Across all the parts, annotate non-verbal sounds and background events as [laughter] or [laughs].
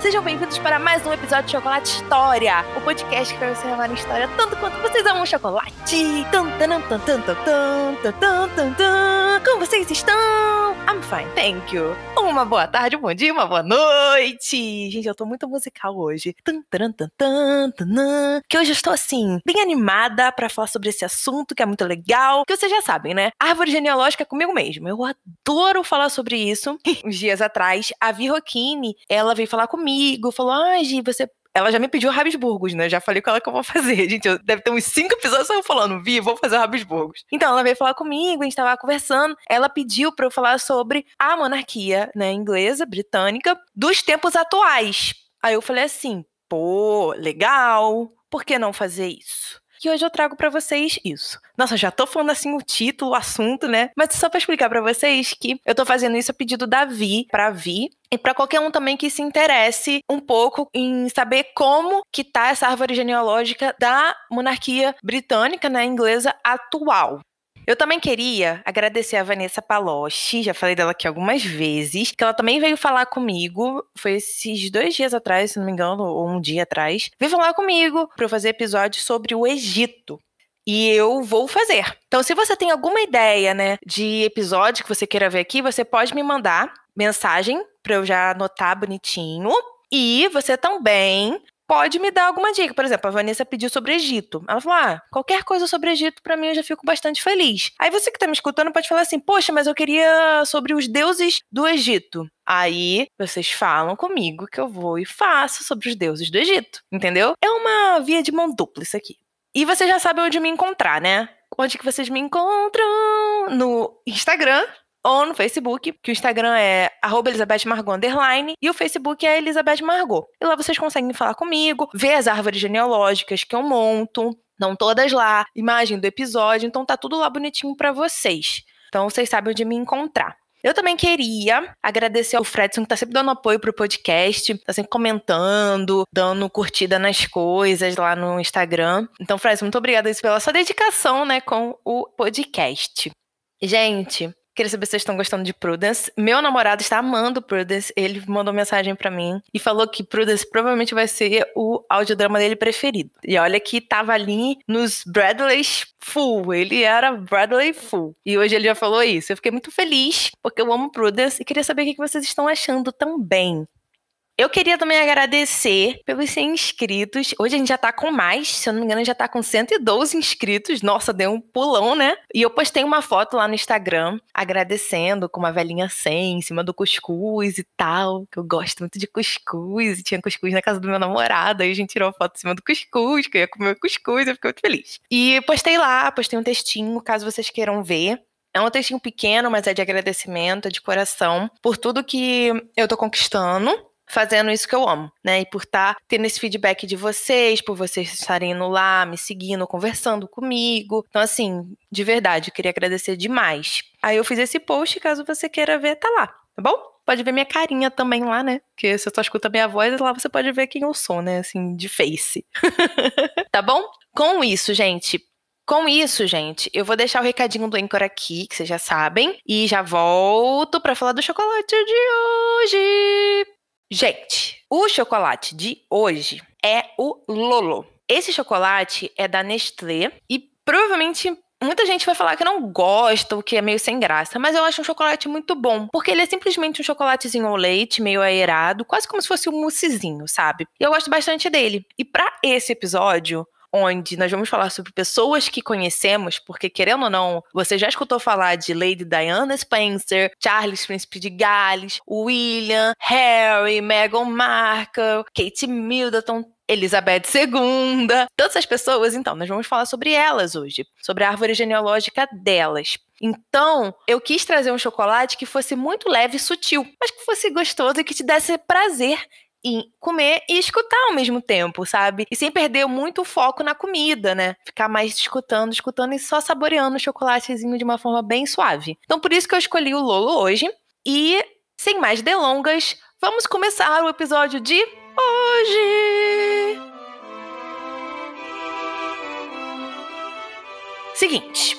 Sejam bem-vindos para mais um episódio de Chocolate História, o podcast que vai você amar história tanto quanto vocês amam chocolate. Tum, tum, tum, tum, tum, tum, tum, tum, tum. Como vocês estão? Fine, thank you. Uma boa tarde, um bom dia, uma boa noite. Gente, eu tô muito musical hoje. Tum, tum, tum, tum, tum, que hoje eu estou assim, bem animada para falar sobre esse assunto que é muito legal. Que vocês já sabem, né? Árvore genealógica é comigo mesmo. Eu adoro falar sobre isso. [laughs] Uns dias atrás, a Vi Roquini, ela veio falar comigo, falou: Ah, Gi, você ela já me pediu Rabisburgos, né? Já falei com ela que eu vou fazer. [laughs] Gente, eu, deve ter uns cinco episódios eu falando, Vi, vou fazer Rabisburgos. Então, ela veio falar comigo, a gente tava conversando. Ela pediu para eu falar sobre a monarquia, né, inglesa, britânica, dos tempos atuais. Aí eu falei assim, pô, legal, por que não fazer isso? E hoje eu trago para vocês isso. Nossa, já tô falando assim o título, o assunto, né? Mas só para explicar para vocês que eu tô fazendo isso a pedido da Vi, para Vi, e para qualquer um também que se interesse um pouco em saber como que tá essa árvore genealógica da monarquia britânica, né, inglesa atual. Eu também queria agradecer a Vanessa Paloche, já falei dela aqui algumas vezes, que ela também veio falar comigo, foi esses dois dias atrás, se não me engano, ou um dia atrás, veio falar comigo para eu fazer episódio sobre o Egito. E eu vou fazer. Então, se você tem alguma ideia, né, de episódio que você queira ver aqui, você pode me mandar mensagem para eu já anotar bonitinho. E você também pode me dar alguma dica. Por exemplo, a Vanessa pediu sobre Egito. Ela falou: ah, qualquer coisa sobre Egito, para mim eu já fico bastante feliz. Aí você que tá me escutando pode falar assim: poxa, mas eu queria sobre os deuses do Egito. Aí vocês falam comigo que eu vou e faço sobre os deuses do Egito. Entendeu? É uma via de mão dupla isso aqui. E você já sabe onde me encontrar, né? Onde que vocês me encontram? No Instagram, ou no Facebook, que o Instagram é Elizabeth Margot underline, e o Facebook é Elizabeth Margot. E lá vocês conseguem falar comigo, ver as árvores genealógicas que eu monto, não todas lá, imagem do episódio, então tá tudo lá bonitinho para vocês. Então vocês sabem onde me encontrar. Eu também queria agradecer ao Fredson, que tá sempre dando apoio pro podcast, tá sempre comentando, dando curtida nas coisas lá no Instagram. Então, Fredson, muito obrigada pela sua dedicação, né, com o podcast. Gente, Queria saber se vocês estão gostando de Prudence. Meu namorado está amando Prudence. Ele mandou mensagem para mim e falou que Prudence provavelmente vai ser o audiodrama dele preferido. E olha que tava ali nos Bradleys full. Ele era Bradley full. E hoje ele já falou isso. Eu fiquei muito feliz porque eu amo Prudence e queria saber o que vocês estão achando também. Eu queria também agradecer pelos 100 inscritos. Hoje a gente já tá com mais, se eu não me engano, já tá com 112 inscritos. Nossa, deu um pulão, né? E eu postei uma foto lá no Instagram agradecendo com uma velhinha 100 em cima do cuscuz e tal, que eu gosto muito de cuscuz. E tinha cuscuz na casa do meu namorado, aí a gente tirou a foto em cima do cuscuz, que eu ia comer cuscuz, eu fiquei muito feliz. E postei lá, postei um textinho, caso vocês queiram ver. É um textinho pequeno, mas é de agradecimento, é de coração, por tudo que eu tô conquistando fazendo isso que eu amo, né? E por estar tá tendo esse feedback de vocês, por vocês estarem indo lá, me seguindo, conversando comigo. Então, assim, de verdade, queria agradecer demais. Aí eu fiz esse post, caso você queira ver, tá lá, tá bom? Pode ver minha carinha também lá, né? Porque se você só escuta minha voz, lá você pode ver quem eu sou, né? Assim, de face. [laughs] tá bom? Com isso, gente, com isso, gente, eu vou deixar o recadinho do Anchor aqui, que vocês já sabem, e já volto para falar do chocolate de hoje. Gente, o chocolate de hoje é o Lolo. Esse chocolate é da Nestlé e provavelmente Muita gente vai falar que não gosta, o que é meio sem graça, mas eu acho um chocolate muito bom, porque ele é simplesmente um chocolatezinho ao leite, meio aerado, quase como se fosse um moussezinho, sabe? E eu gosto bastante dele. E para esse episódio, onde nós vamos falar sobre pessoas que conhecemos, porque querendo ou não, você já escutou falar de Lady Diana Spencer, Charles Príncipe de Gales, William, Harry, Meghan Markle, Kate Middleton, Elizabeth II, todas essas pessoas, então, nós vamos falar sobre elas hoje, sobre a árvore genealógica delas. Então, eu quis trazer um chocolate que fosse muito leve e sutil, mas que fosse gostoso e que te desse prazer em comer e escutar ao mesmo tempo, sabe? E sem perder muito o foco na comida, né? Ficar mais escutando, escutando e só saboreando o chocolatezinho de uma forma bem suave. Então, por isso que eu escolhi o Lolo hoje. E, sem mais delongas, vamos começar o episódio de hoje! Seguinte,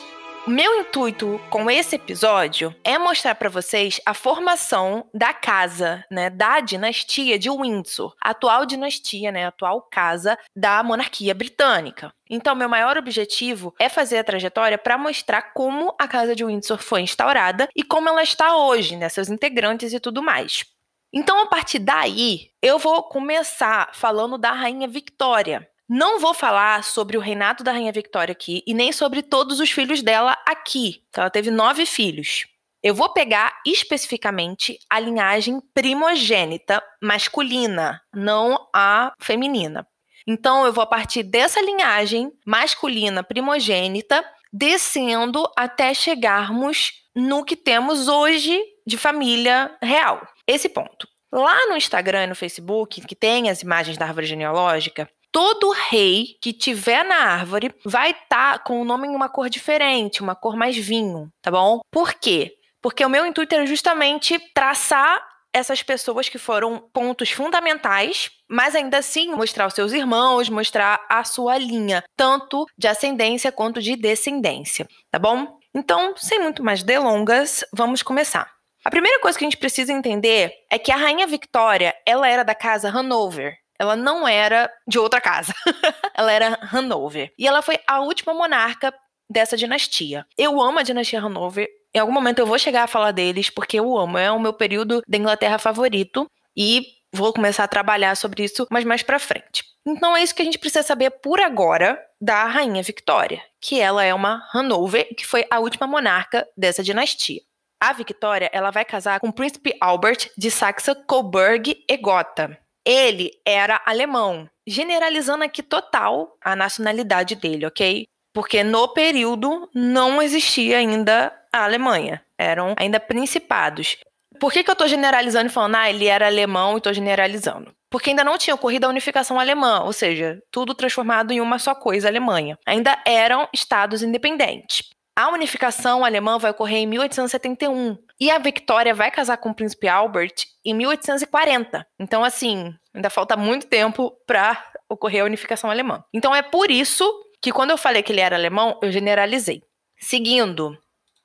Meu intuito com esse episódio é mostrar para vocês a formação da casa, né, da dinastia de Windsor, a atual dinastia, né, atual casa da monarquia britânica. Então, meu maior objetivo é fazer a trajetória para mostrar como a casa de Windsor foi instaurada e como ela está hoje, né, seus integrantes e tudo mais. Então, a partir daí, eu vou começar falando da rainha Victoria, não vou falar sobre o reinado da Rainha Victoria aqui e nem sobre todos os filhos dela aqui. Ela teve nove filhos. Eu vou pegar especificamente a linhagem primogênita masculina, não a feminina. Então, eu vou partir dessa linhagem masculina primogênita, descendo até chegarmos no que temos hoje de família real. Esse ponto. Lá no Instagram e no Facebook, que tem as imagens da árvore genealógica, todo rei que tiver na árvore vai estar tá com o nome em uma cor diferente, uma cor mais vinho, tá bom? Por quê? Porque o meu intuito era justamente traçar essas pessoas que foram pontos fundamentais, mas ainda assim mostrar os seus irmãos, mostrar a sua linha, tanto de ascendência quanto de descendência, tá bom? Então, sem muito mais delongas, vamos começar. A primeira coisa que a gente precisa entender é que a rainha Victoria, ela era da casa Hanover, ela não era de outra casa. [laughs] ela era Hanover. E ela foi a última monarca dessa dinastia. Eu amo a dinastia Hanover. Em algum momento eu vou chegar a falar deles, porque eu amo. É o meu período da Inglaterra favorito. E vou começar a trabalhar sobre isso, mas mais pra frente. Então é isso que a gente precisa saber por agora da rainha Victoria, que ela é uma Hanover, que foi a última monarca dessa dinastia. A Victoria, ela vai casar com o príncipe Albert de Saxa-Coburg e Gotha ele era alemão. Generalizando aqui total a nacionalidade dele, ok? Porque no período não existia ainda a Alemanha. Eram ainda principados. Por que, que eu estou generalizando e falando, ah, ele era alemão e estou generalizando? Porque ainda não tinha ocorrido a unificação alemã, ou seja, tudo transformado em uma só coisa, Alemanha. Ainda eram estados independentes. A unificação alemã vai ocorrer em 1871 e a Victoria vai casar com o príncipe Albert em 1840. Então, assim, ainda falta muito tempo para ocorrer a unificação alemã. Então, é por isso que quando eu falei que ele era alemão, eu generalizei. Seguindo,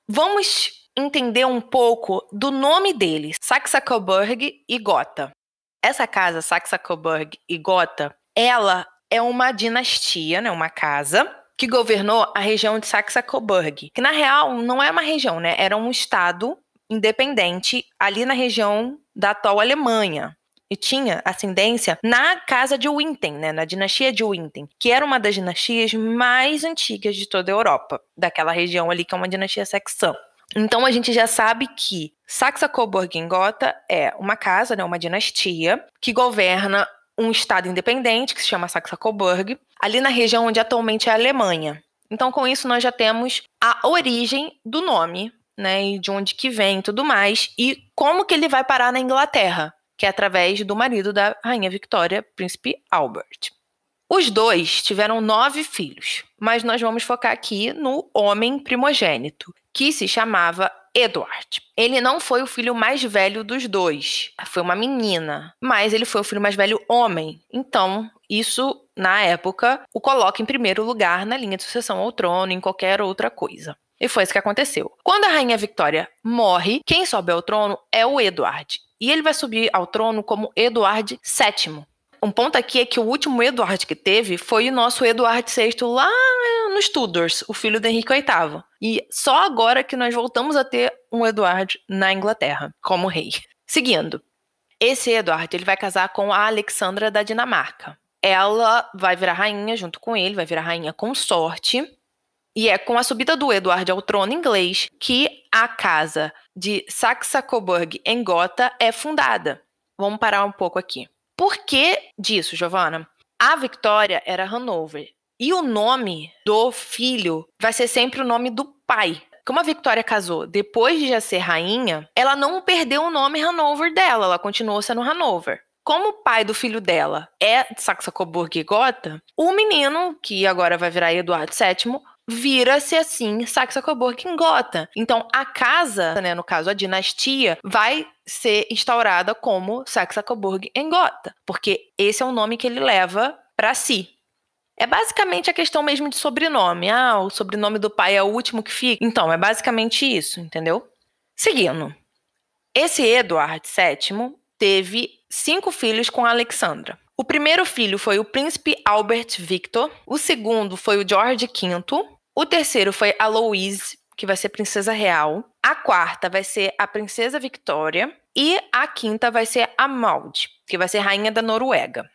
vamos entender um pouco do nome dele, Saxa-Coburg e Gotha. Essa casa, Saxa-Coburg e Gotha, ela é uma dinastia, né, uma casa que governou a região de Saxa-Coburg, que na real não é uma região, né? Era um estado independente ali na região da atual Alemanha. E tinha ascendência na casa de Winten, né, na dinastia de Winten, que era uma das dinastias mais antigas de toda a Europa, daquela região ali que é uma dinastia saxã. Então a gente já sabe que Saxa-Coburg-Gotha é uma casa, né, uma dinastia que governa um estado independente que se chama Saxa-Coburg, ali na região onde atualmente é a Alemanha. Então, com isso, nós já temos a origem do nome, né, e de onde que vem e tudo mais, e como que ele vai parar na Inglaterra, que é através do marido da rainha Victoria, príncipe Albert. Os dois tiveram nove filhos, mas nós vamos focar aqui no homem primogênito, que se chamava Edward. Ele não foi o filho mais velho dos dois, foi uma menina, mas ele foi o filho mais velho homem. Então, isso, na época, o coloca em primeiro lugar na linha de sucessão ao trono, em qualquer outra coisa. E foi isso que aconteceu. Quando a rainha Victoria morre, quem sobe ao trono é o Edward. E ele vai subir ao trono como Eduardo VII. Um ponto aqui é que o último Eduardo que teve foi o nosso Eduardo VI lá nos Tudors, o filho do Henrique VIII. E só agora que nós voltamos a ter um Eduardo na Inglaterra como rei. Seguindo, esse Eduardo ele vai casar com a Alexandra da Dinamarca. Ela vai virar rainha junto com ele, vai virar rainha consorte. E é com a subida do Eduardo ao trono inglês que a casa de Saxa-Coburg em Gotha é fundada. Vamos parar um pouco aqui. Por que disso, Giovana? A Victoria era Hanover. E o nome do filho vai ser sempre o nome do pai. Como a Victoria casou depois de já ser rainha, ela não perdeu o nome Hanover dela, ela continuou sendo Hanover. Como o pai do filho dela é de Saxa-Coburg e Gotha, o menino, que agora vai virar Eduardo VII, vira-se assim Saxa-Coburg em Gotha. Então a casa, né, no caso a dinastia, vai ser instaurada como Saxa-Coburg em Gotha, porque esse é o nome que ele leva para si. É basicamente a questão mesmo de sobrenome. Ah, o sobrenome do pai é o último que fica. Então, é basicamente isso, entendeu? Seguindo. Esse Eduardo VII teve cinco filhos com Alexandra. O primeiro filho foi o príncipe Albert Victor, o segundo foi o George V, o terceiro foi a Louise, que vai ser princesa real, a quarta vai ser a princesa Victoria e a quinta vai ser a Maud, que vai ser rainha da Noruega.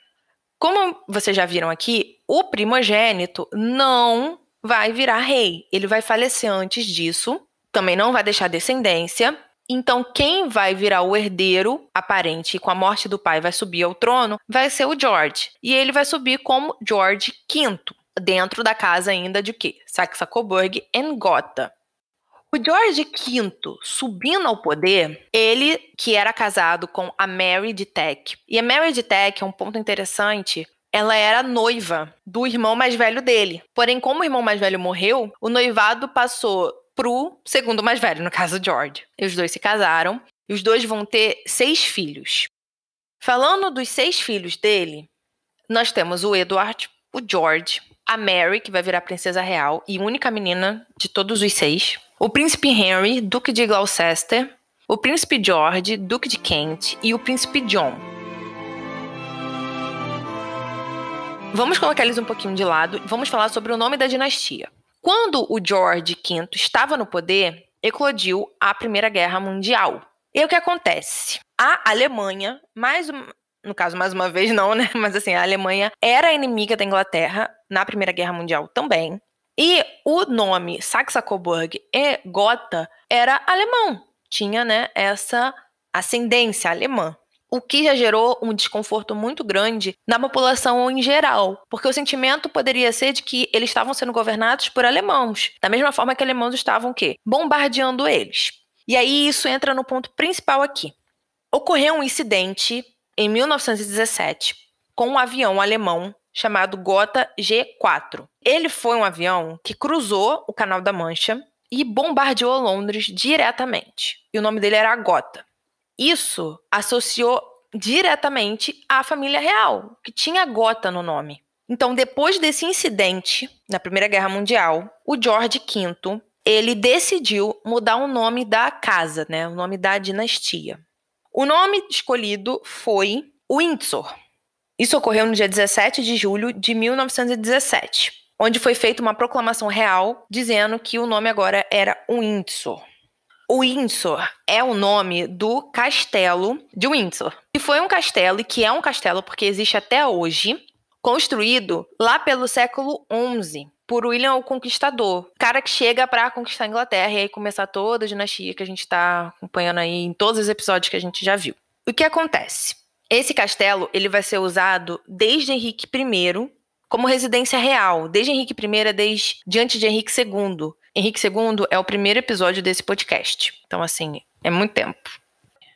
Como vocês já viram aqui, o primogênito não vai virar rei. Ele vai falecer antes disso, também não vai deixar descendência. Então, quem vai virar o herdeiro aparente e com a morte do pai vai subir ao trono vai ser o George. E ele vai subir como George V, dentro da casa ainda de quê? Saxe-Coburg e Gotha. O George V, subindo ao poder, ele que era casado com a Mary de Teck. E a Mary de Teck é um ponto interessante. Ela era noiva do irmão mais velho dele. Porém, como o irmão mais velho morreu, o noivado passou pro segundo mais velho, no caso George. E os dois se casaram. E os dois vão ter seis filhos. Falando dos seis filhos dele, nós temos o Edward, o George, a Mary, que vai virar princesa real e única menina de todos os seis, o príncipe Henry, duque de Gloucester, o príncipe George, duque de Kent e o príncipe John. Vamos colocar eles um pouquinho de lado e vamos falar sobre o nome da dinastia. Quando o George V estava no poder, eclodiu a Primeira Guerra Mundial. E o que acontece? A Alemanha, mais no caso, mais uma vez não, né? [laughs] Mas assim, a Alemanha era inimiga da Inglaterra na Primeira Guerra Mundial também. E o nome Saxe-Coburg e Gotha era alemão, tinha né, essa ascendência alemã. O que já gerou um desconforto muito grande na população em geral, porque o sentimento poderia ser de que eles estavam sendo governados por alemãos, da mesma forma que alemãos estavam o quê? Bombardeando eles. E aí isso entra no ponto principal aqui. Ocorreu um incidente em 1917 com um avião alemão chamado Gotha G4. Ele foi um avião que cruzou o Canal da Mancha e bombardeou Londres diretamente. E o nome dele era Gotha. Isso associou diretamente à família real, que tinha Gotha no nome. Então, depois desse incidente, na Primeira Guerra Mundial, o George V, ele decidiu mudar o nome da casa, né, o nome da dinastia. O nome escolhido foi Windsor, isso ocorreu no dia 17 de julho de 1917, onde foi feita uma proclamação real dizendo que o nome agora era Windsor. O Windsor é o nome do castelo de Windsor. E foi um castelo, e que é um castelo porque existe até hoje, construído lá pelo século XI por William o Conquistador, cara que chega para conquistar a Inglaterra e aí começar toda a dinastia que a gente está acompanhando aí em todos os episódios que a gente já viu. O que acontece? Esse castelo ele vai ser usado desde Henrique I como residência real. Desde Henrique I é desde diante de Henrique II. Henrique II é o primeiro episódio desse podcast. Então, assim, é muito tempo.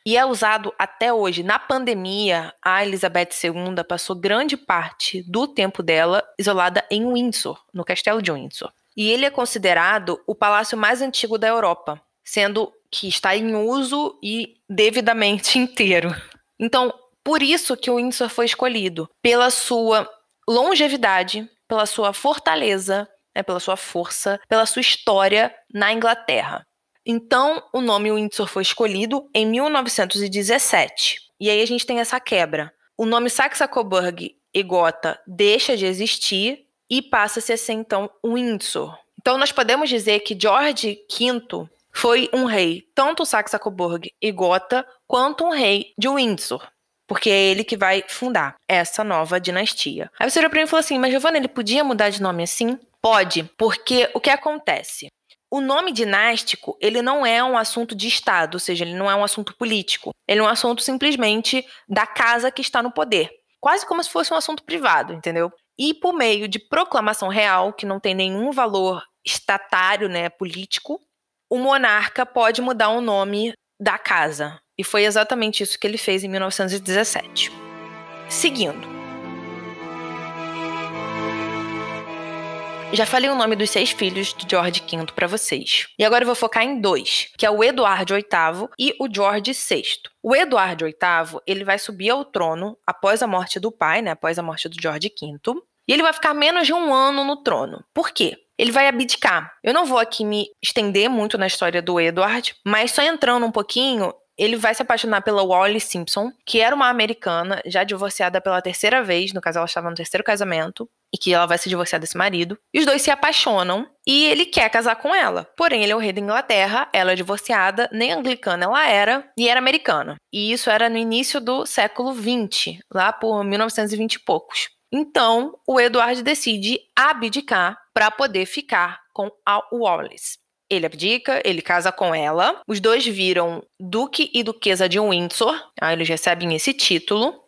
E é usado até hoje. Na pandemia, a Elizabeth II passou grande parte do tempo dela isolada em Windsor, no castelo de Windsor. E ele é considerado o palácio mais antigo da Europa, sendo que está em uso e devidamente [laughs] inteiro. Então, por isso que o Windsor foi escolhido, pela sua longevidade, pela sua fortaleza, né, pela sua força, pela sua história na Inglaterra. Então, o nome Windsor foi escolhido em 1917. E aí a gente tem essa quebra. O nome Saxe-Coburg e Gotha deixa de existir e passa-se a ser então Windsor. Então nós podemos dizer que George V foi um rei tanto Saxe-Coburg e Gotha quanto um rei de Windsor porque é ele que vai fundar essa nova dinastia. Aí você olhou pra mim e falou assim: Mas Giovanna, ele podia mudar de nome assim? Pode, porque o que acontece? O nome dinástico, ele não é um assunto de Estado, ou seja, ele não é um assunto político. Ele é um assunto simplesmente da casa que está no poder. Quase como se fosse um assunto privado, entendeu? E por meio de proclamação real, que não tem nenhum valor estatário, né, político, o monarca pode mudar o nome da casa. E foi exatamente isso que ele fez em 1917. Seguindo. Já falei o nome dos seis filhos de George V para vocês. E agora eu vou focar em dois, que é o Eduardo VIII e o George VI. O Eduardo VIII, ele vai subir ao trono após a morte do pai, né, após a morte do George V. E ele vai ficar menos de um ano no trono. Por quê? Ele vai abdicar. Eu não vou aqui me estender muito na história do Edward, mas só entrando um pouquinho, ele vai se apaixonar pela Wally Simpson, que era uma americana, já divorciada pela terceira vez, no caso ela estava no terceiro casamento, e que ela vai se divorciar desse marido. E os dois se apaixonam e ele quer casar com ela. Porém, ele é o rei da Inglaterra, ela é divorciada, nem anglicana ela era, e era americana. E isso era no início do século XX, lá por 1920 e poucos. Então, o Edward decide abdicar para poder ficar com a Wallace. Ele abdica, ele casa com ela. Os dois viram Duque e Duquesa de Windsor. Aí eles recebem esse título.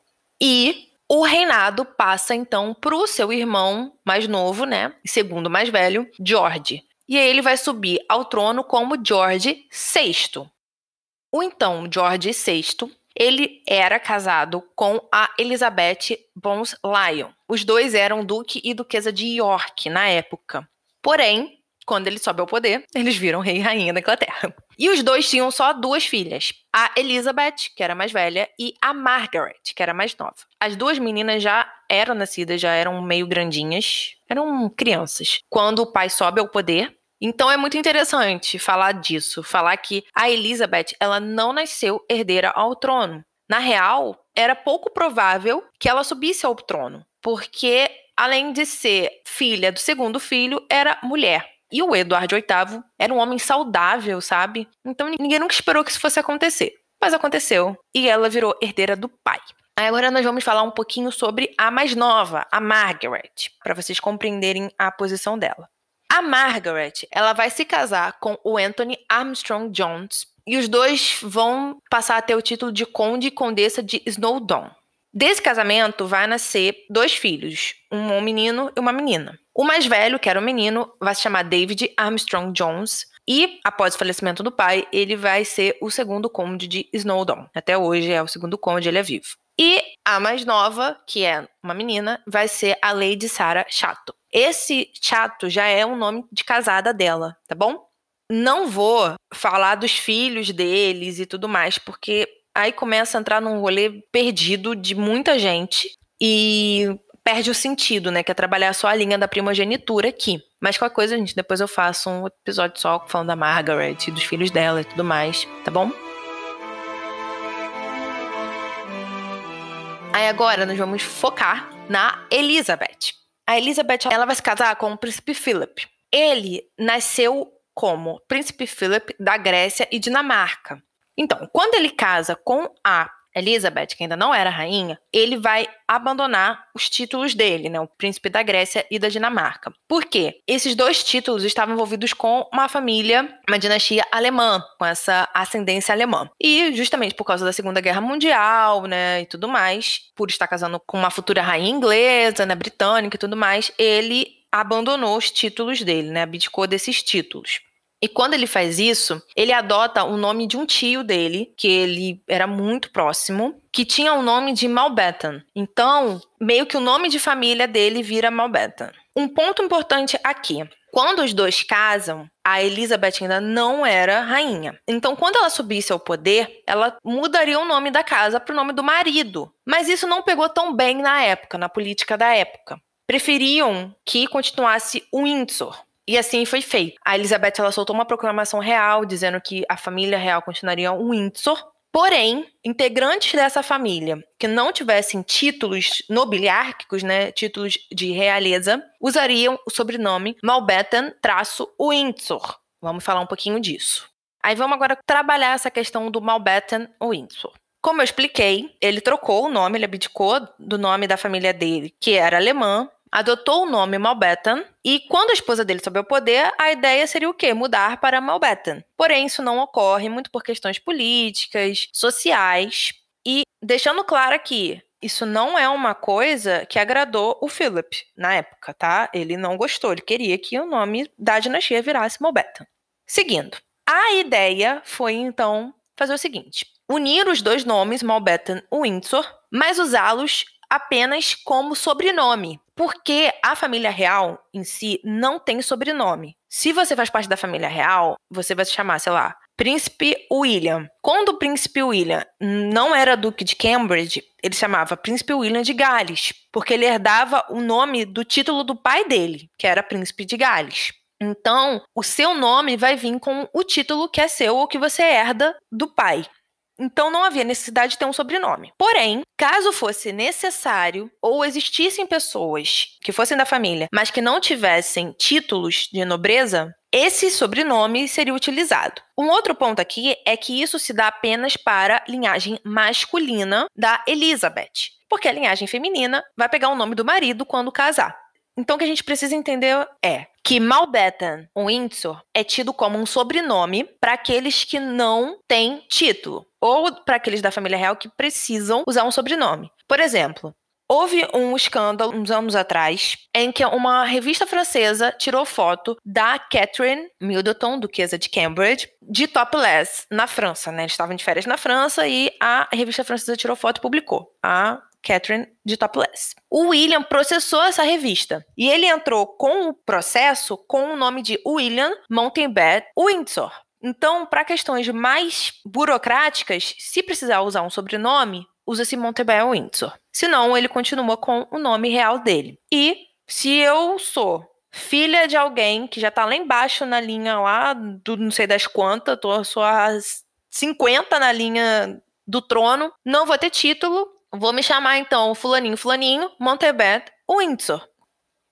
E o reinado passa então para o seu irmão mais novo, né? Segundo mais velho, George. E aí ele vai subir ao trono como George VI. O então George VI, ele era casado com a Elizabeth Bones Lyon. Os dois eram duque e duquesa de York na época. Porém, quando ele sobe ao poder, eles viram rei e rainha da Inglaterra. E os dois tinham só duas filhas, a Elizabeth, que era mais velha, e a Margaret, que era mais nova. As duas meninas já eram nascidas, já eram meio grandinhas, eram crianças. Quando o pai sobe ao poder, então é muito interessante falar disso, falar que a Elizabeth, ela não nasceu herdeira ao trono. Na real, era pouco provável que ela subisse ao trono, porque além de ser filha do segundo filho, era mulher. E o Eduardo VIII era um homem saudável, sabe? Então ninguém nunca esperou que isso fosse acontecer. Mas aconteceu. E ela virou herdeira do pai. Agora nós vamos falar um pouquinho sobre a mais nova, a Margaret, para vocês compreenderem a posição dela. A Margaret, ela vai se casar com o Anthony Armstrong Jones e os dois vão passar a ter o título de conde e condessa de Snowdon. Desse casamento vai nascer dois filhos, um menino e uma menina. O mais velho, que era o menino, vai se chamar David Armstrong Jones. E, após o falecimento do pai, ele vai ser o segundo conde de Snowdon. Até hoje é o segundo conde, ele é vivo. E a mais nova, que é uma menina, vai ser a Lady Sarah Chato. Esse Chato já é um nome de casada dela, tá bom? Não vou falar dos filhos deles e tudo mais, porque aí começa a entrar num rolê perdido de muita gente e perde o sentido, né? Que é trabalhar só a linha da primogenitura aqui. Mas qualquer coisa, gente, depois eu faço um episódio só falando da Margaret, dos filhos dela e tudo mais, tá bom? Aí agora nós vamos focar na Elizabeth. A Elizabeth, ela vai se casar com o príncipe Philip. Ele nasceu como príncipe Philip da Grécia e Dinamarca. Então, quando ele casa com a Elizabeth, que ainda não era rainha, ele vai abandonar os títulos dele, né, o príncipe da Grécia e da Dinamarca. Por quê? Esses dois títulos estavam envolvidos com uma família, uma dinastia alemã, com essa ascendência alemã. E justamente por causa da Segunda Guerra Mundial, né, e tudo mais, por estar casando com uma futura rainha inglesa, né, britânica e tudo mais, ele abandonou os títulos dele, né, abdicou desses títulos. E quando ele faz isso, ele adota o nome de um tio dele, que ele era muito próximo, que tinha o nome de Malbetan. Então, meio que o nome de família dele vira Malbetan. Um ponto importante aqui. Quando os dois casam, a Elizabeth ainda não era rainha. Então, quando ela subisse ao poder, ela mudaria o nome da casa para o nome do marido. Mas isso não pegou tão bem na época, na política da época. Preferiam que continuasse Windsor, e assim foi feito. A Elizabeth ela soltou uma proclamação real dizendo que a família real continuaria um Windsor. Porém, integrantes dessa família que não tivessem títulos nobiliárquicos, né, títulos de realeza, usariam o sobrenome Malbetan-Windsor. Vamos falar um pouquinho disso. Aí vamos agora trabalhar essa questão do Malbetan-Windsor. Como eu expliquei, ele trocou o nome, ele abdicou do nome da família dele, que era alemã, adotou o nome Malbetan e quando a esposa dele soube o poder, a ideia seria o quê? Mudar para Malbetan. Porém, isso não ocorre muito por questões políticas, sociais e deixando claro aqui, isso não é uma coisa que agradou o Philip na época, tá? Ele não gostou, ele queria que o nome da dinastia virasse Malbetan. Seguindo, a ideia foi então fazer o seguinte: unir os dois nomes Malbetan e Windsor, mas usá-los apenas como sobrenome, porque a família real em si não tem sobrenome. Se você faz parte da família real, você vai se chamar, sei lá, Príncipe William. Quando o príncipe William não era duque de Cambridge, ele chamava Príncipe William de Gales, porque ele herdava o nome do título do pai dele, que era Príncipe de Gales. Então, o seu nome vai vir com o título que é seu ou que você herda do pai. Então não havia necessidade de ter um sobrenome. Porém, caso fosse necessário ou existissem pessoas que fossem da família, mas que não tivessem títulos de nobreza, esse sobrenome seria utilizado. Um outro ponto aqui é que isso se dá apenas para a linhagem masculina da Elizabeth, porque a linhagem feminina vai pegar o nome do marido quando casar. Então, o que a gente precisa entender é que Mountbatten Windsor é tido como um sobrenome para aqueles que não têm título, ou para aqueles da família real que precisam usar um sobrenome. Por exemplo, Houve um escândalo uns anos atrás em que uma revista francesa tirou foto da Catherine Middleton, duquesa de Cambridge, de topless na França, né? Eles estavam de férias na França e a revista francesa tirou foto e publicou. A Catherine de Topless. O William processou essa revista e ele entrou com o processo com o nome de William Mountbatten Windsor. Então, para questões mais burocráticas, se precisar usar um sobrenome, usa-se Mountbatten Windsor. Senão, ele continua com o nome real dele. E se eu sou filha de alguém que já tá lá embaixo na linha lá do não sei das quantas, tô só às 50 na linha do trono, não vou ter título, Vou me chamar então fulaninho, fulaninho, Montebet, Windsor.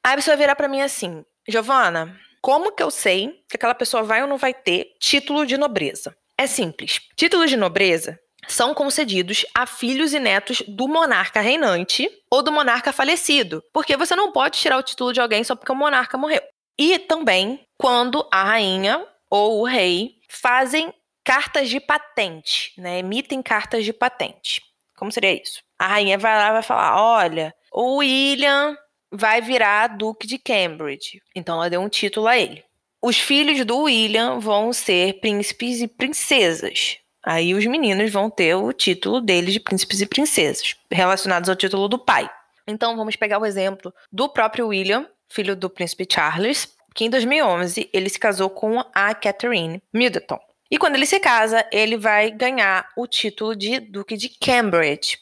Aí a pessoa virar para mim assim, Giovana, como que eu sei que aquela pessoa vai ou não vai ter título de nobreza? É simples. Títulos de nobreza são concedidos a filhos e netos do monarca reinante ou do monarca falecido, porque você não pode tirar o título de alguém só porque o monarca morreu. E também quando a rainha ou o rei fazem cartas de patente, né? emitem cartas de patente. Como seria isso? A rainha vai lá e vai falar: olha, o William vai virar Duque de Cambridge. Então ela deu um título a ele. Os filhos do William vão ser príncipes e princesas. Aí os meninos vão ter o título deles de príncipes e princesas, relacionados ao título do pai. Então vamos pegar o exemplo do próprio William, filho do príncipe Charles, que em 2011 ele se casou com a Catherine Middleton. E quando ele se casa, ele vai ganhar o título de Duque de Cambridge.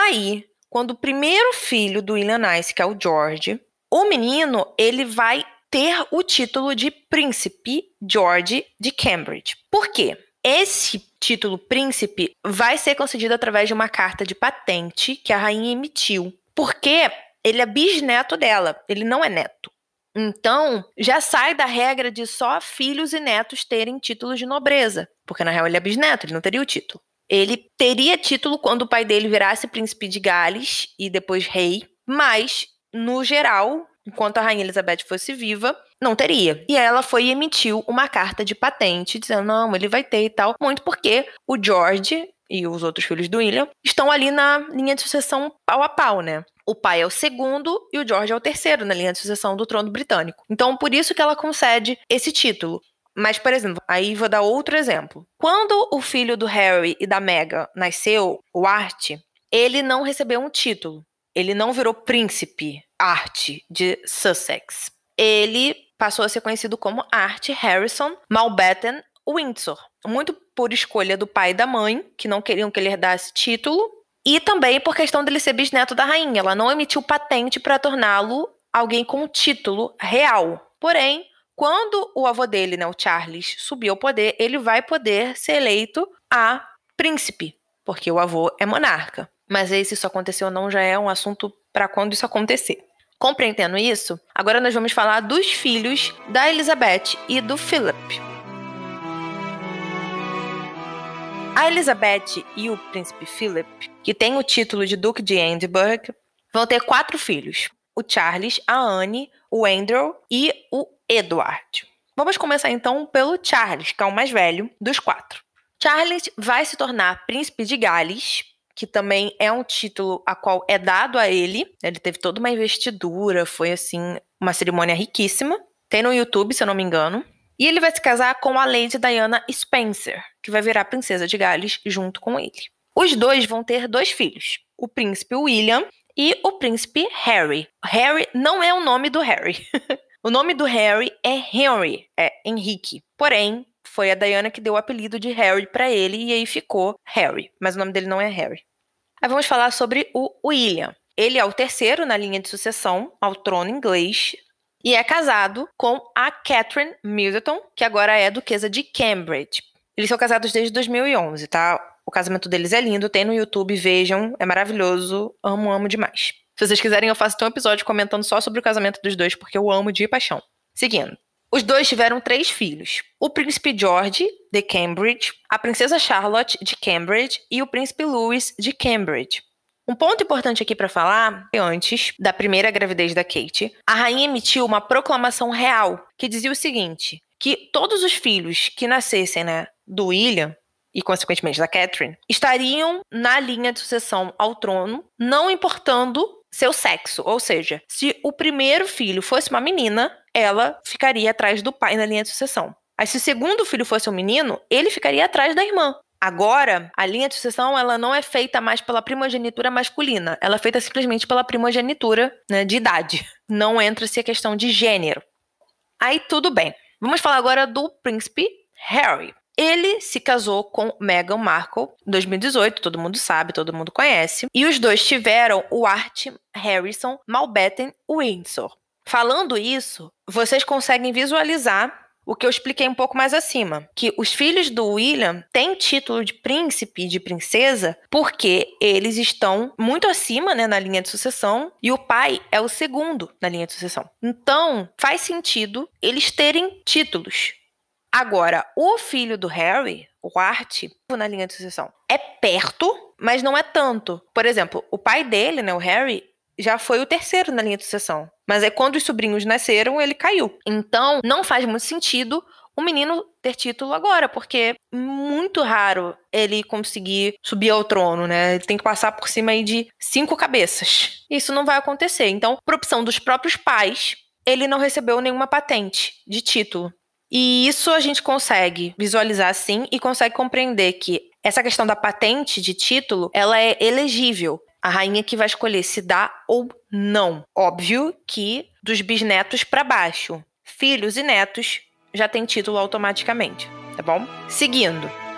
Aí, quando o primeiro filho do William Nice, que é o George, o menino, ele vai ter o título de príncipe George de Cambridge. Por quê? Esse título príncipe vai ser concedido através de uma carta de patente que a rainha emitiu, porque ele é bisneto dela, ele não é neto. Então, já sai da regra de só filhos e netos terem títulos de nobreza, porque na real ele é bisneto, ele não teria o título. Ele teria título quando o pai dele virasse príncipe de Gales e depois rei, mas, no geral, enquanto a rainha Elizabeth fosse viva, não teria. E ela foi e emitiu uma carta de patente dizendo: não, ele vai ter e tal. Muito porque o George e os outros filhos do William estão ali na linha de sucessão pau a pau, né? O pai é o segundo e o George é o terceiro na linha de sucessão do trono britânico. Então, por isso que ela concede esse título. Mas, por exemplo, aí vou dar outro exemplo. Quando o filho do Harry e da Meghan nasceu, o Art, ele não recebeu um título. Ele não virou príncipe Art de Sussex. Ele passou a ser conhecido como Art Harrison Mountbatten Windsor. Muito por escolha do pai e da mãe, que não queriam que ele herdasse título, e também por questão dele ser bisneto da rainha. Ela não emitiu patente para torná-lo alguém com título real. Porém, quando o avô dele, né, o Charles, subir ao poder, ele vai poder ser eleito a príncipe, porque o avô é monarca. Mas aí, se isso aconteceu ou não, já é um assunto para quando isso acontecer. Compreendendo isso, agora nós vamos falar dos filhos da Elizabeth e do Philip. A Elizabeth e o príncipe Philip, que tem o título de Duque de Edinburgh, vão ter quatro filhos: o Charles, a Anne, o Andrew e o Edward. Vamos começar então pelo Charles, que é o mais velho dos quatro. Charles vai se tornar príncipe de Gales, que também é um título a qual é dado a ele. Ele teve toda uma investidura, foi assim, uma cerimônia riquíssima. Tem no YouTube, se eu não me engano. E ele vai se casar com a Lady Diana Spencer, que vai virar princesa de Gales junto com ele. Os dois vão ter dois filhos, o príncipe William e o príncipe Harry. Harry não é o nome do Harry. [laughs] O nome do Harry é Henry, é Henrique. Porém, foi a Diana que deu o apelido de Harry para ele e aí ficou Harry, mas o nome dele não é Harry. Aí vamos falar sobre o William. Ele é o terceiro na linha de sucessão ao trono inglês e é casado com a Catherine Middleton, que agora é duquesa de Cambridge. Eles são casados desde 2011, tá? O casamento deles é lindo, tem no YouTube, vejam, é maravilhoso, amo, amo demais. Se vocês quiserem, eu faço um episódio comentando só sobre o casamento dos dois, porque eu amo de paixão. Seguindo. Os dois tiveram três filhos: o príncipe George, de Cambridge, a princesa Charlotte, de Cambridge, e o príncipe Louis, de Cambridge. Um ponto importante aqui para falar, antes da primeira gravidez da Kate, a rainha emitiu uma proclamação real que dizia o seguinte: que todos os filhos que nascessem, né, do William e consequentemente da Catherine, estariam na linha de sucessão ao trono, não importando seu sexo, ou seja, se o primeiro filho fosse uma menina, ela ficaria atrás do pai na linha de sucessão. Aí se o segundo filho fosse um menino, ele ficaria atrás da irmã. Agora, a linha de sucessão ela não é feita mais pela primogenitura masculina, ela é feita simplesmente pela primogenitura né, de idade. Não entra-se a questão de gênero. Aí tudo bem. Vamos falar agora do príncipe Harry. Ele se casou com Meghan Markle em 2018, todo mundo sabe, todo mundo conhece. E os dois tiveram o Art Harrison Mountbatten Windsor. Falando isso, vocês conseguem visualizar o que eu expliquei um pouco mais acima, que os filhos do William têm título de príncipe e de princesa porque eles estão muito acima né, na linha de sucessão e o pai é o segundo na linha de sucessão. Então, faz sentido eles terem títulos. Agora, o filho do Harry, o Art, na linha de sucessão, é perto, mas não é tanto. Por exemplo, o pai dele, né, o Harry, já foi o terceiro na linha de sucessão. Mas é quando os sobrinhos nasceram, ele caiu. Então, não faz muito sentido o menino ter título agora, porque é muito raro ele conseguir subir ao trono, né? Ele tem que passar por cima aí de cinco cabeças. Isso não vai acontecer. Então, por opção dos próprios pais, ele não recebeu nenhuma patente de título. E isso a gente consegue visualizar sim e consegue compreender que essa questão da patente de título, ela é elegível a rainha que vai escolher se dá ou não. Óbvio que dos bisnetos para baixo, filhos e netos já tem título automaticamente, tá bom? Seguindo.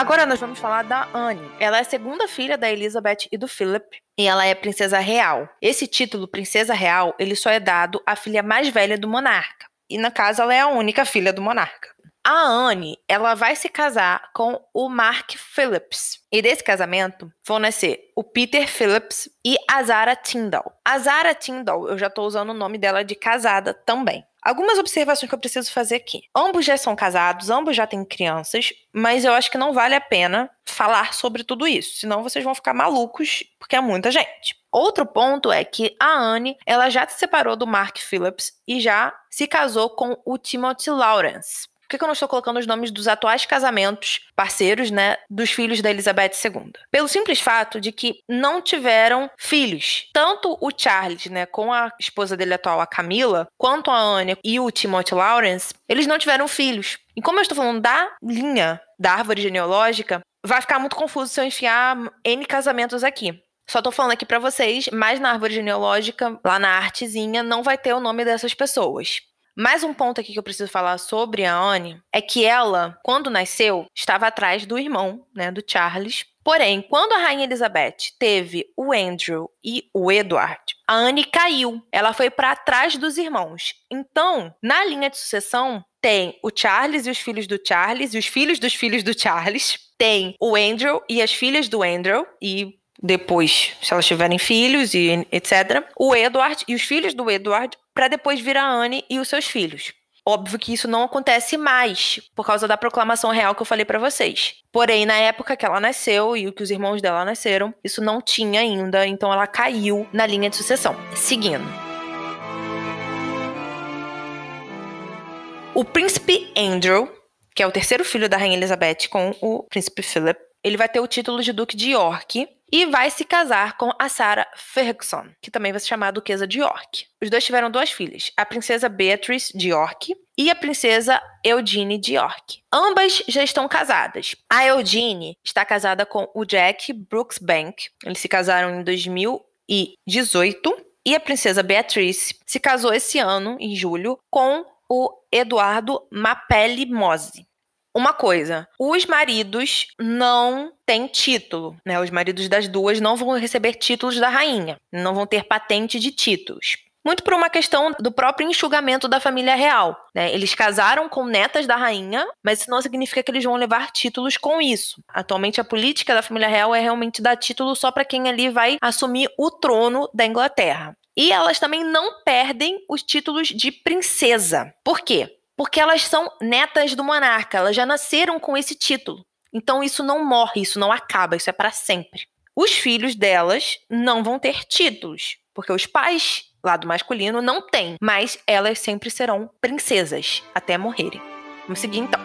Agora nós vamos falar da Anne. Ela é a segunda filha da Elizabeth e do Philip e ela é princesa real. Esse título, princesa real, ele só é dado à filha mais velha do monarca. E na casa ela é a única filha do monarca. A Anne, ela vai se casar com o Mark Phillips. E desse casamento vão nascer o Peter Phillips e a Zara Tyndall. A Zara Tyndall, eu já estou usando o nome dela de casada também. Algumas observações que eu preciso fazer aqui. Ambos já são casados, ambos já têm crianças, mas eu acho que não vale a pena falar sobre tudo isso, senão vocês vão ficar malucos, porque é muita gente. Outro ponto é que a Anne, ela já se separou do Mark Phillips e já se casou com o Timothy Lawrence. Por que eu não estou colocando os nomes dos atuais casamentos parceiros, né, dos filhos da Elizabeth II? Pelo simples fato de que não tiveram filhos. Tanto o Charles, né, com a esposa dele atual, a Camila, quanto a Anne e o Timothy Lawrence, eles não tiveram filhos. E como eu estou falando da linha da árvore genealógica, vai ficar muito confuso se eu enfiar N casamentos aqui. Só tô falando aqui para vocês, mas na árvore genealógica, lá na artezinha, não vai ter o nome dessas pessoas. Mais um ponto aqui que eu preciso falar sobre a Anne é que ela, quando nasceu, estava atrás do irmão, né, do Charles. Porém, quando a rainha Elizabeth teve o Andrew e o Edward, a Anne caiu. Ela foi para trás dos irmãos. Então, na linha de sucessão, tem o Charles e os filhos do Charles e os filhos dos filhos do Charles. Tem o Andrew e as filhas do Andrew e depois, se elas tiverem filhos e etc. O Edward e os filhos do Edward para depois vir a Anne e os seus filhos. Óbvio que isso não acontece mais por causa da proclamação real que eu falei para vocês. Porém, na época que ela nasceu e que os irmãos dela nasceram, isso não tinha ainda, então ela caiu na linha de sucessão. Seguindo. O príncipe Andrew, que é o terceiro filho da rainha Elizabeth com o príncipe Philip, ele vai ter o título de duque de York e vai se casar com a Sarah Ferguson, que também vai se chamar Duquesa de York. Os dois tiveram duas filhas, a princesa Beatrice de York e a princesa Eugenie de York. Ambas já estão casadas. A Eugenie está casada com o Jack Brooksbank. Eles se casaram em 2018 e a princesa Beatrice se casou esse ano, em julho, com o Eduardo Mapelli Mose. Uma coisa, os maridos não têm título, né? Os maridos das duas não vão receber títulos da rainha, não vão ter patente de títulos. Muito por uma questão do próprio enxugamento da família real. Né? Eles casaram com netas da rainha, mas isso não significa que eles vão levar títulos com isso. Atualmente, a política da família real é realmente dar título só para quem ali vai assumir o trono da Inglaterra. E elas também não perdem os títulos de princesa. Por quê? Porque elas são netas do monarca, elas já nasceram com esse título. Então isso não morre, isso não acaba, isso é para sempre. Os filhos delas não vão ter títulos, porque os pais lado masculino não tem, mas elas sempre serão princesas até morrerem. Vamos seguir então.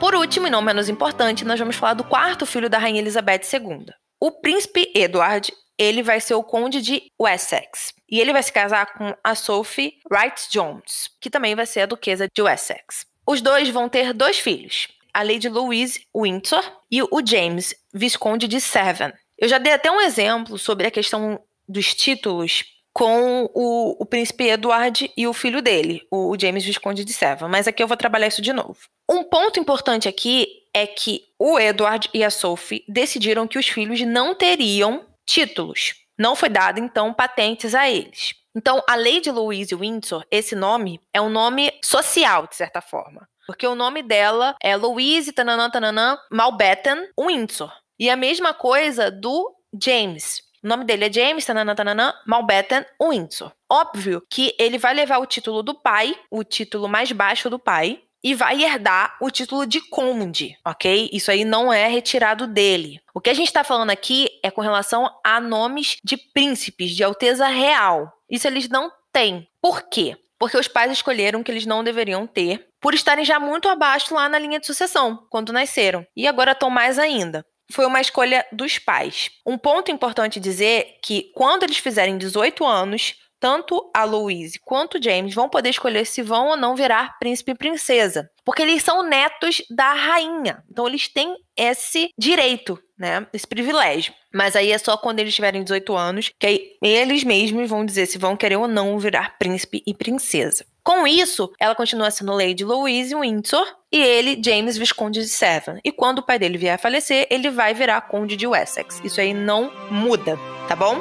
Por último, e não menos importante, nós vamos falar do quarto filho da rainha Elizabeth II. O príncipe Edward, ele vai ser o conde de Wessex. E ele vai se casar com a Sophie Wright Jones, que também vai ser a duquesa de Wessex. Os dois vão ter dois filhos, a Lady Louise Windsor e o James, visconde de Severn. Eu já dei até um exemplo sobre a questão dos títulos com o, o príncipe Edward e o filho dele, o, James Visconde de Severn, mas aqui eu vou trabalhar isso de novo. Um ponto importante aqui é que o Edward e a Sophie decidiram que os filhos não teriam títulos. Não foi dado, então, patentes a eles. Então, a Lady Louise Windsor, esse nome, é um nome social, de certa forma. Porque o nome dela é Louise tananã, tananã, Malbetton Windsor. E a mesma coisa do James. O nome dele é James tanana, tanana, Malbetton Windsor. Óbvio que ele vai levar o título do pai, o título mais baixo do pai, e vai herdar o título de conde, ok? Isso aí não é retirado dele. O que a gente está falando aqui com relação a nomes de príncipes, de alteza real. Isso eles não têm. Por quê? Porque os pais escolheram que eles não deveriam ter, por estarem já muito abaixo lá na linha de sucessão, quando nasceram. E agora estão mais ainda foi uma escolha dos pais. Um ponto importante dizer que quando eles fizerem 18 anos, tanto a Louise quanto o James vão poder escolher se vão ou não virar príncipe e princesa, porque eles são netos da rainha. Então eles têm esse direito, né, esse privilégio. Mas aí é só quando eles tiverem 18 anos que aí eles mesmos vão dizer se vão querer ou não virar príncipe e princesa. Com isso, ela continua sendo Lady Louise Windsor e ele, James Visconde de Severn. E quando o pai dele vier a falecer, ele vai virar Conde de Wessex. Isso aí não muda, tá bom?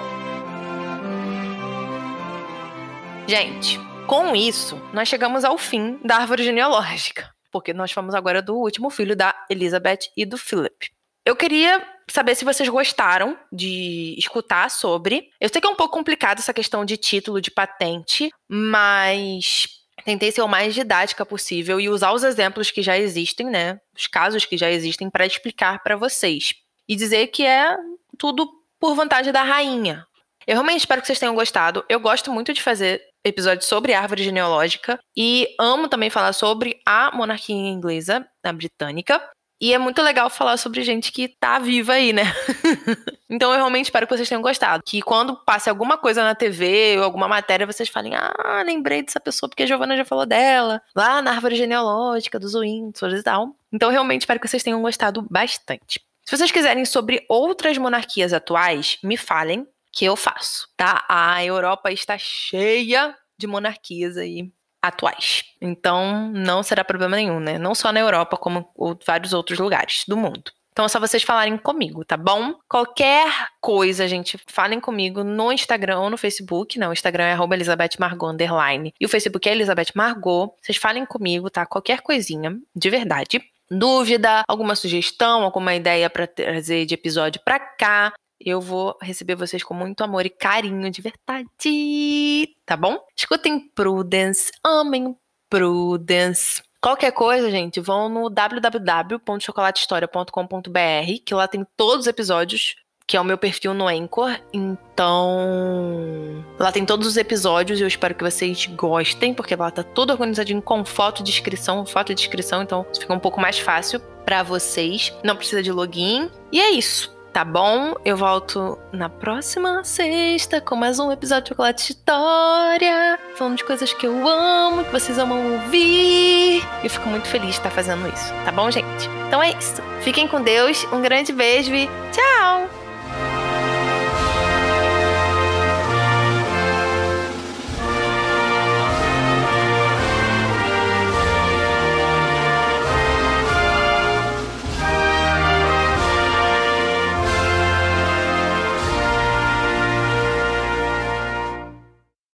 Gente, com isso, nós chegamos ao fim da árvore genealógica, porque nós fomos agora do último filho da Elizabeth e do Philip. Eu queria saber se vocês gostaram de escutar sobre. Eu sei que é um pouco complicado essa questão de título, de patente, mas tentei ser o mais didática possível e usar os exemplos que já existem, né? Os casos que já existem para explicar para vocês. E dizer que é tudo por vantagem da rainha. Eu realmente espero que vocês tenham gostado. Eu gosto muito de fazer episódios sobre árvore genealógica e amo também falar sobre a monarquia inglesa, a britânica. E é muito legal falar sobre gente que tá viva aí, né? [laughs] então eu realmente espero que vocês tenham gostado. Que quando passe alguma coisa na TV ou alguma matéria, vocês falem: Ah, lembrei dessa pessoa porque a Giovana já falou dela. Lá na árvore genealógica dos Windsor e tal. Então eu realmente espero que vocês tenham gostado bastante. Se vocês quiserem sobre outras monarquias atuais, me falem que eu faço, tá? A Europa está cheia de monarquias aí atuais. Então, não será problema nenhum, né? Não só na Europa, como em vários outros lugares do mundo. Então é só vocês falarem comigo, tá bom? Qualquer coisa, gente, falem comigo no Instagram ou no Facebook. Não, o Instagram é arroba Elizabeth Margot. E o Facebook é Elizabeth Margot. Vocês falem comigo, tá? Qualquer coisinha, de verdade. Dúvida, alguma sugestão, alguma ideia para trazer de episódio pra cá eu vou receber vocês com muito amor e carinho de verdade, tá bom? Escutem Prudence, amem Prudence. Qualquer coisa, gente, vão no www.chocolatehistoria.com.br, que lá tem todos os episódios, que é o meu perfil no Anchor. Então, lá tem todos os episódios e eu espero que vocês gostem, porque lá tá tudo organizadinho com foto, descrição, foto e descrição, então fica um pouco mais fácil para vocês. Não precisa de login. E é isso tá bom? Eu volto na próxima sexta com mais um episódio de Chocolate História, falando de coisas que eu amo, que vocês amam ouvir. Eu fico muito feliz de estar fazendo isso, tá bom, gente? Então é isso. Fiquem com Deus, um grande beijo e tchau!